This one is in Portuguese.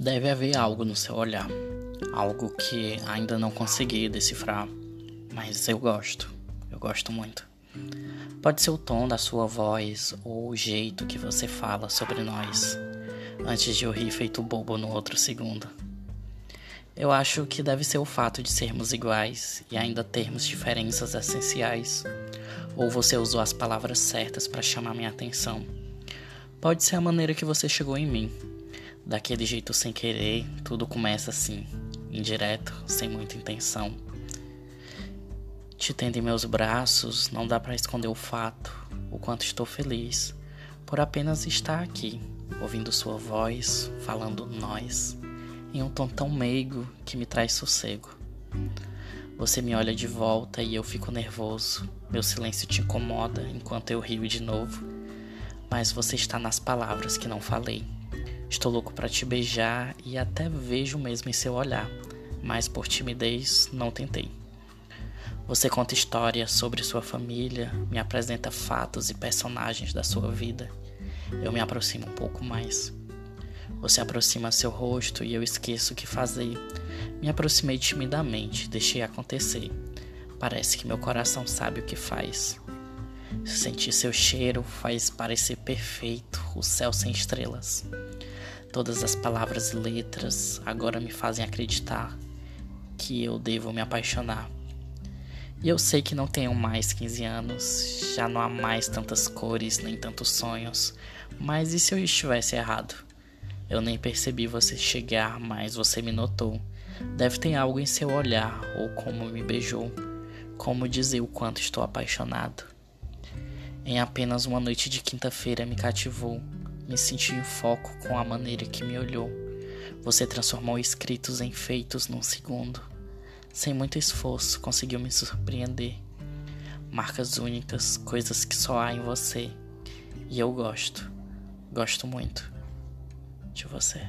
Deve haver algo no seu olhar, algo que ainda não consegui decifrar, mas eu gosto, eu gosto muito. Pode ser o tom da sua voz ou o jeito que você fala sobre nós, antes de eu rir feito bobo no outro segundo. Eu acho que deve ser o fato de sermos iguais e ainda termos diferenças essenciais. Ou você usou as palavras certas para chamar minha atenção. Pode ser a maneira que você chegou em mim daquele jeito sem querer, tudo começa assim, indireto, sem muita intenção. Te tendo em meus braços, não dá para esconder o fato, o quanto estou feliz por apenas estar aqui, ouvindo sua voz, falando nós, em um tom tão meigo que me traz sossego. Você me olha de volta e eu fico nervoso. Meu silêncio te incomoda enquanto eu rio de novo. Mas você está nas palavras que não falei. Estou louco para te beijar e até vejo mesmo em seu olhar, mas por timidez não tentei. Você conta histórias sobre sua família, me apresenta fatos e personagens da sua vida. Eu me aproximo um pouco mais. Você aproxima seu rosto e eu esqueço o que fazer. Me aproximei timidamente, deixei acontecer. Parece que meu coração sabe o que faz. Sentir seu cheiro faz parecer perfeito o céu sem estrelas. Todas as palavras e letras agora me fazem acreditar que eu devo me apaixonar. E eu sei que não tenho mais 15 anos, já não há mais tantas cores nem tantos sonhos, mas e se eu estivesse errado? Eu nem percebi você chegar, mas você me notou. Deve ter algo em seu olhar ou como me beijou, como dizer o quanto estou apaixonado. Em apenas uma noite de quinta-feira me cativou me senti em foco com a maneira que me olhou. Você transformou escritos em feitos num segundo. Sem muito esforço, conseguiu me surpreender. Marcas únicas, coisas que só há em você. E eu gosto, gosto muito de você.